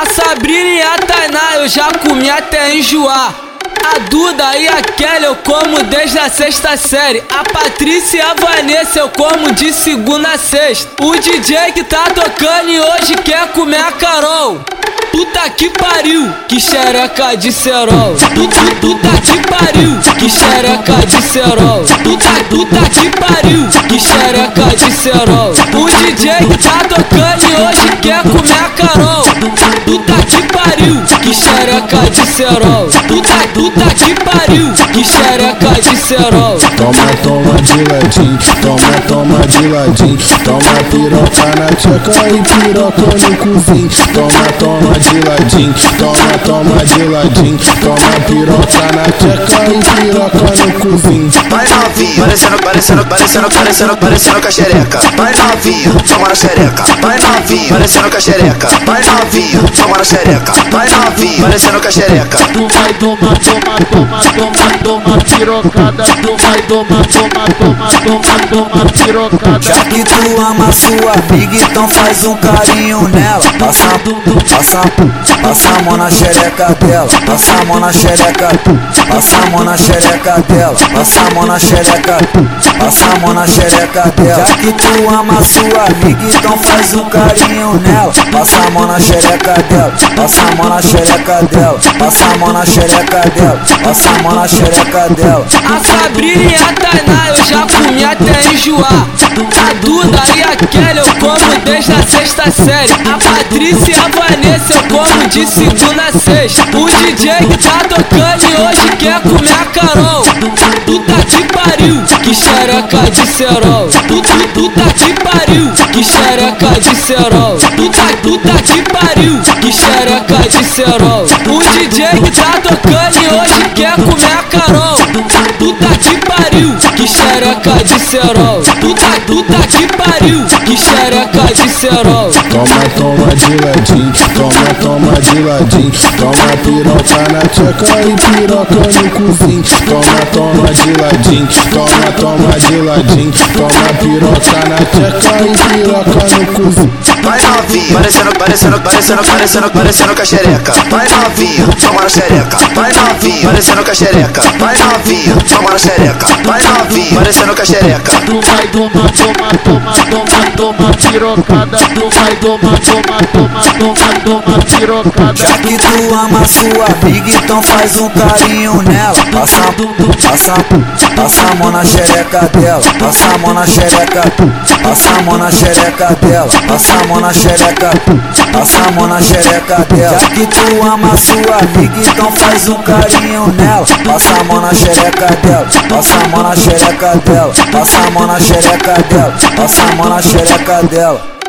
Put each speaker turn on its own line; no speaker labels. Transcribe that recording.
A Sabrina e a Tainá eu já comi até enjoar. A Duda e a Kelly eu como desde a sexta série. A Patrícia e a Vanessa eu como de segunda a sexta. O DJ que tá tocando e hoje quer comer a Carol. Puta que pariu, que xereca de cerol. Puta, puta que pariu, que xereca de cerol. Puta, puta que pariu, que xereca de cerol. O DJ que tá tocando e hoje quer comer a Carol. Puta que pariu, que xereca de cerol. Puta, puta que pariu, que xereca de cerol.
Toma, toma de ladinho, toma, toma de ladinho. Toma piroca na tcheca e piroca no cozinho. Toma, toma de ladinho, toma, toma de ladinho. Toma piroca na tcheca e piroca no cozinho.
Vai novinho, parecendo, parecendo, parecendo, parecendo, parecendo com a xereca. Vai novinho, toma na xereca. Vai novinho, parecendo com a xereca. Vai novinho, toma na xereca. Vai novinho, parecendo com a xereca.
Tu vai tomar, toma, toma, toma, toma pirocada. Tu vai tomar, toma, toma, toma, toma pirocada.
Já que tu ama sua amiga, então faz um carinho nela. Passa, passa, passa a mão na xereca dela. Passa a mão na xereca, passa a mão na xereca dela. Passa a mão na xereca, passa a mão na xereca dela. Já que tu ama sua amiga, então faz um carinho nela. Passa a mão na xereca dela. Passa a mão na xereca dela. Passa a mão na xereca dela. Passa a mão na xereca dela.
A Sabrina e a Tainá eu já comi até enjoar. A Duda e a Kelly eu como desde a sexta série. A Patrícia e a Vanessa eu como de segunda a sexta. O DJ que tá tocando e hoje quer comer a Carol. Puta que pariu, que xereca de cerol. Puta, puta que pariu, que xereca de cerol. Puta, puta que pariu, que xereca de cerol. O DJ que tá tocando e hoje quer comer a Carol. Que xereca de cerol. Puta, puta que pariu, que xereca de cerol.
Toma, toma de ladinho, toma, toma de ladinho. Toma piroca na tcheca e piroca no cozinho. Toma, toma de ladinho, toma, toma de ladinho. Toma piroca na tcheca e piroca no cozinho.
Vai novinho, parecendo, parecendo, parecendo, parecendo, parecendo com a xereca. Vai novinho, toma na xereca. Vai novinho, parecendo com a xereca. Vai novinho, toma na xereca. Vai novinho, parecendo com a xereca.
Tu vai tomar, toma, toma, toma, toma pirocada. Tu vai tomar, toma, toma, toma, toma pirocada.
Já que tu ama sua amiga, então faz um carinho nela. Passa, passa, passa a mão na xereca dela. Passa a mão na xereca, passa a mão na xereca dela. Passa a mão na xereca, passa a mão na xereca dela. Já que tu ama sua amiga, então faz um carinho nela. Passa a mão na xereca dela. Passa a mão na xereca dela. Passa a mão na xereca dela. Passa a mão na xereca dela.